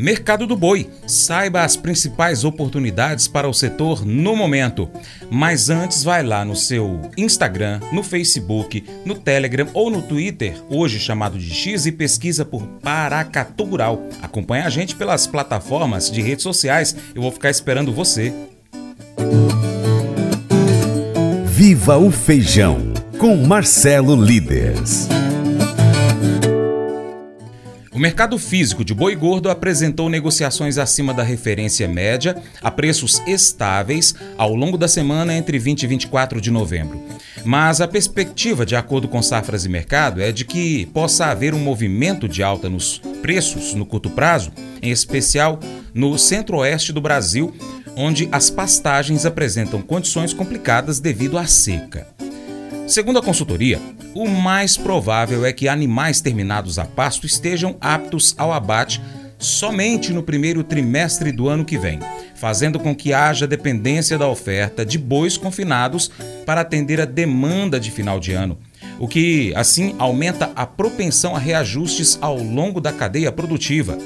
Mercado do Boi. Saiba as principais oportunidades para o setor no momento. Mas antes, vai lá no seu Instagram, no Facebook, no Telegram ou no Twitter, hoje chamado de X, e pesquisa por Paracatu Rural. Acompanhe a gente pelas plataformas de redes sociais. Eu vou ficar esperando você. Viva o Feijão com Marcelo Líderes. O mercado físico de boi gordo apresentou negociações acima da referência média a preços estáveis ao longo da semana entre 20 e 24 de novembro. Mas a perspectiva, de acordo com Safras e Mercado, é de que possa haver um movimento de alta nos preços no curto prazo, em especial no centro-oeste do Brasil, onde as pastagens apresentam condições complicadas devido à seca. Segundo a consultoria, o mais provável é que animais terminados a pasto estejam aptos ao abate somente no primeiro trimestre do ano que vem, fazendo com que haja dependência da oferta de bois confinados para atender a demanda de final de ano, o que assim aumenta a propensão a reajustes ao longo da cadeia produtiva.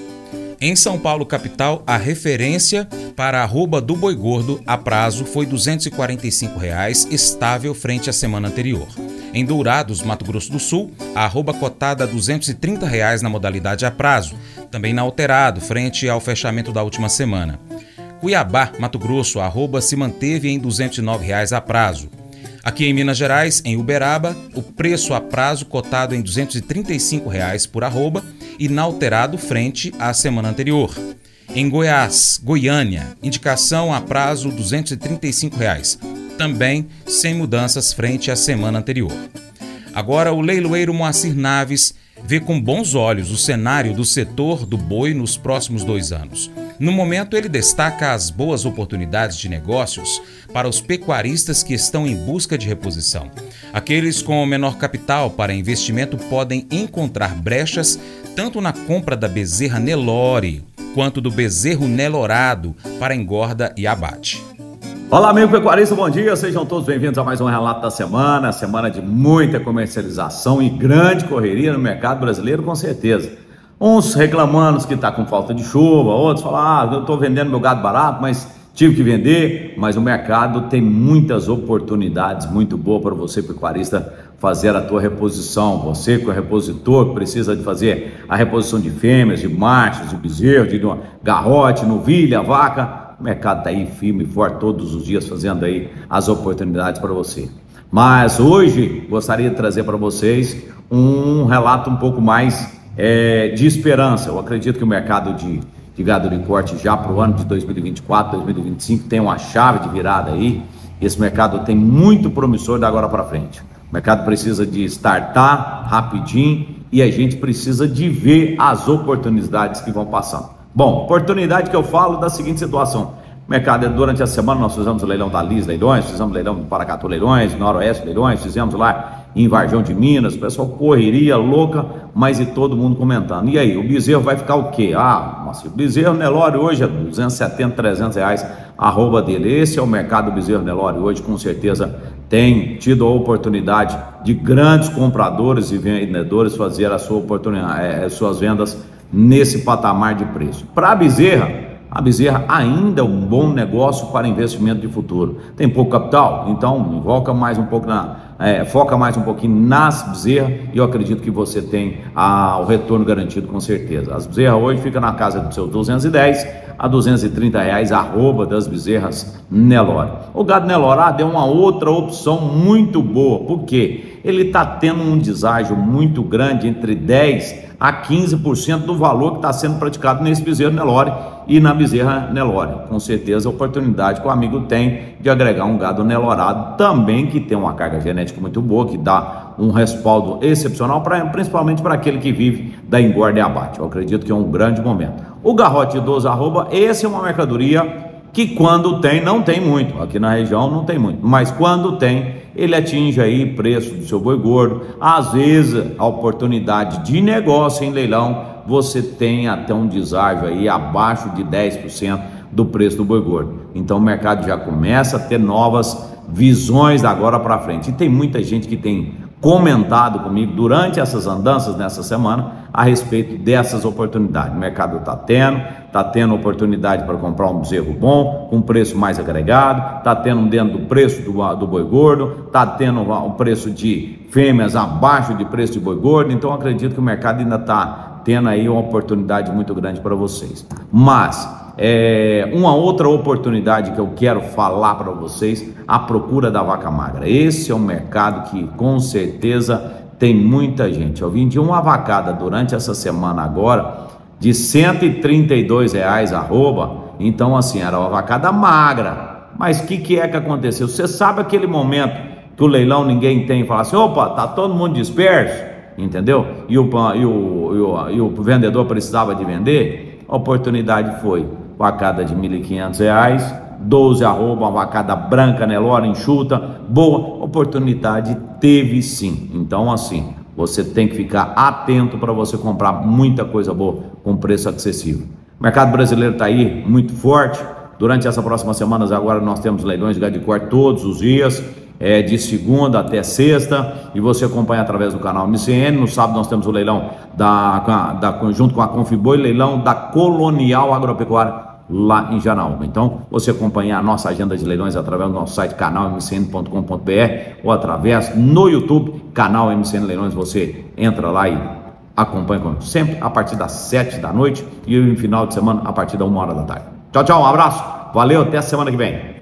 Em São Paulo, capital, a referência para a arroba do boi gordo a prazo foi 245 reais, estável frente à semana anterior. Em Dourados, Mato Grosso do Sul, a arroba cotada 230 reais na modalidade a prazo, também na alterado, frente ao fechamento da última semana. Cuiabá, Mato Grosso, a arroba se manteve em 209 reais a prazo. Aqui em Minas Gerais, em Uberaba, o preço a prazo cotado em 235 reais por arroba, inalterado frente à semana anterior. Em Goiás, Goiânia, indicação a prazo 235 reais, também sem mudanças frente à semana anterior. Agora, o leiloeiro Moacir Naves vê com bons olhos o cenário do setor do boi nos próximos dois anos. No momento, ele destaca as boas oportunidades de negócios para os pecuaristas que estão em busca de reposição. Aqueles com menor capital para investimento podem encontrar brechas tanto na compra da bezerra Nelore quanto do bezerro Nelorado para engorda e abate. Olá, amigo pecuarista, bom dia. Sejam todos bem-vindos a mais um relato da semana. Semana de muita comercialização e grande correria no mercado brasileiro, com certeza. Uns reclamando que está com falta de chuva, outros falam: ah, eu estou vendendo meu gado barato, mas tive que vender. Mas o mercado tem muitas oportunidades muito boas para você, pecuarista, fazer a tua reposição. Você que é repositor, precisa de fazer a reposição de fêmeas, de machos, de bezerro, de garrote, novilha, vaca o mercado está aí firme e forte todos os dias fazendo aí as oportunidades para você. Mas hoje gostaria de trazer para vocês um relato um pouco mais é, de esperança. Eu acredito que o mercado de, de gado de corte já para o ano de 2024, 2025 tem uma chave de virada aí. Esse mercado tem muito promissor da agora para frente. O mercado precisa de startar rapidinho e a gente precisa de ver as oportunidades que vão passando. Bom, oportunidade que eu falo da seguinte situação. Mercado, durante a semana nós fizemos o leilão da Liz Leilões, fizemos o leilão do Paracatu Leilões, Noroeste Leilões, fizemos lá em Varjão de Minas, o pessoal correria louca, mas e todo mundo comentando. E aí, o bezerro vai ficar o quê? Ah, mas o bezerro Nelore hoje é 270, 300 reais, arroba dele. Esse é o mercado do bezerro Nelore hoje, com certeza tem tido a oportunidade de grandes compradores e vendedores fazer a sua oportunidade, é, suas vendas nesse patamar de preço. Para a bezerra, a bezerra ainda é um bom negócio para investimento de futuro. Tem pouco capital, então foca mais um pouco na, é, foca mais um pouquinho nas bezerras e eu acredito que você tem a, o retorno garantido com certeza. As bezerras hoje ficam na casa dos seus 210 a 230 reais arroba das bezerras Nelore. O gado Nelorado é uma outra opção muito boa, porque ele está tendo um deságio muito grande entre 10 a 15% do valor que está sendo praticado nesse bezerro Nelore e na bezerra Nelore. Com certeza, a oportunidade que o amigo tem de agregar um gado Nelorado também que tem uma carga genética muito boa, que dá um respaldo excepcional, pra, principalmente para aquele que vive da engorda e abate. Eu acredito que é um grande momento. O garrote 12 arroba, esse é uma mercadoria que quando tem, não tem muito. Aqui na região não tem muito, mas quando tem, ele atinge aí preço do seu boi gordo. Às vezes, a oportunidade de negócio em leilão, você tem até um deságio aí abaixo de 10% do preço do boi gordo. Então o mercado já começa a ter novas visões agora para frente. E tem muita gente que tem comentado comigo durante essas andanças nessa semana a respeito dessas oportunidades. O mercado está tendo, está tendo oportunidade para comprar um bezerro bom, com preço mais agregado, está tendo dentro do preço do, do boi gordo, está tendo um preço de fêmeas abaixo de preço de boi gordo, então acredito que o mercado ainda está tendo aí uma oportunidade muito grande para vocês. Mas é, uma outra oportunidade que eu quero falar para vocês, a procura da vaca magra. Esse é um mercado que com certeza tem muita gente. Eu vendi uma vacada durante essa semana agora de 132 reais arroba, então assim, era uma vacada magra. Mas o que, que é que aconteceu? Você sabe aquele momento que o leilão ninguém tem e fala assim, opa, tá todo mundo disperso, entendeu? E o, e o, e o, e o vendedor precisava de vender? A oportunidade foi vacada de R$ 1.500, 12 arroba, uma vacada branca, Nelora, enxuta, boa, oportunidade teve sim. Então assim, você tem que ficar atento para você comprar muita coisa boa com preço acessível. O mercado brasileiro está aí muito forte. Durante essa próxima semana agora nós temos leilões de gado de corte todos os dias é, de segunda até sexta, e você acompanha através do canal MCN. No sábado nós temos o leilão da, da junto com a Confiboi, leilão da Colonial Agropecuária lá em Janaúba. Então, você acompanha a nossa agenda de leilões através do nosso site canalmcn.com.br ou através no YouTube, canal MCN Leilões, você entra lá e acompanha conosco. Sempre a partir das 7 da noite e no final de semana a partir da 1 hora da tarde. Tchau, tchau, um abraço, valeu, até a semana que vem.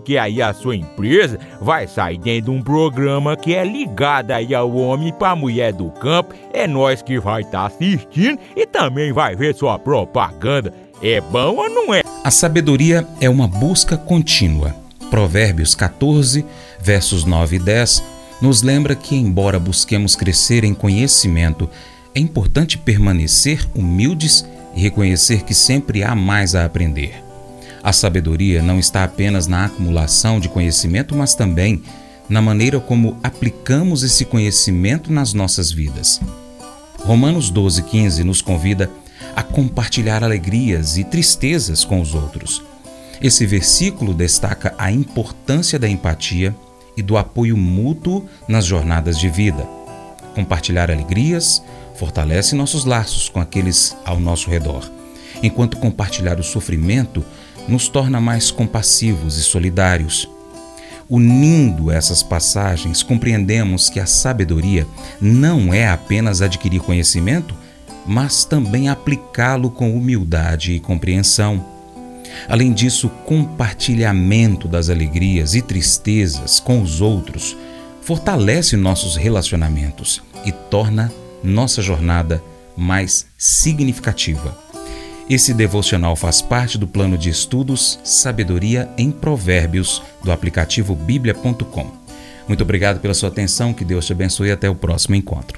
aí a sua empresa vai sair dentro de um programa que é ligado aí ao homem para mulher do campo. É nós que vai estar tá assistindo e também vai ver sua propaganda. É bom ou não é? A sabedoria é uma busca contínua. Provérbios 14, versos 9 e 10 nos lembra que, embora busquemos crescer em conhecimento, é importante permanecer humildes e reconhecer que sempre há mais a aprender. A sabedoria não está apenas na acumulação de conhecimento, mas também na maneira como aplicamos esse conhecimento nas nossas vidas. Romanos 12,15 nos convida a compartilhar alegrias e tristezas com os outros. Esse versículo destaca a importância da empatia e do apoio mútuo nas jornadas de vida. Compartilhar alegrias fortalece nossos laços com aqueles ao nosso redor, enquanto compartilhar o sofrimento nos torna mais compassivos e solidários. Unindo essas passagens, compreendemos que a sabedoria não é apenas adquirir conhecimento, mas também aplicá-lo com humildade e compreensão. Além disso, compartilhamento das alegrias e tristezas com os outros fortalece nossos relacionamentos e torna nossa jornada mais significativa. Esse devocional faz parte do plano de estudos Sabedoria em Provérbios do aplicativo bíblia.com. Muito obrigado pela sua atenção, que Deus te abençoe e até o próximo encontro.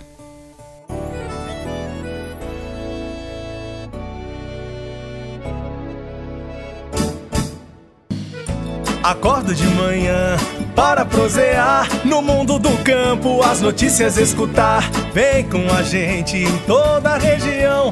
Acordo de manhã para prosear no mundo do campo, as notícias escutar. Vem com a gente em toda a região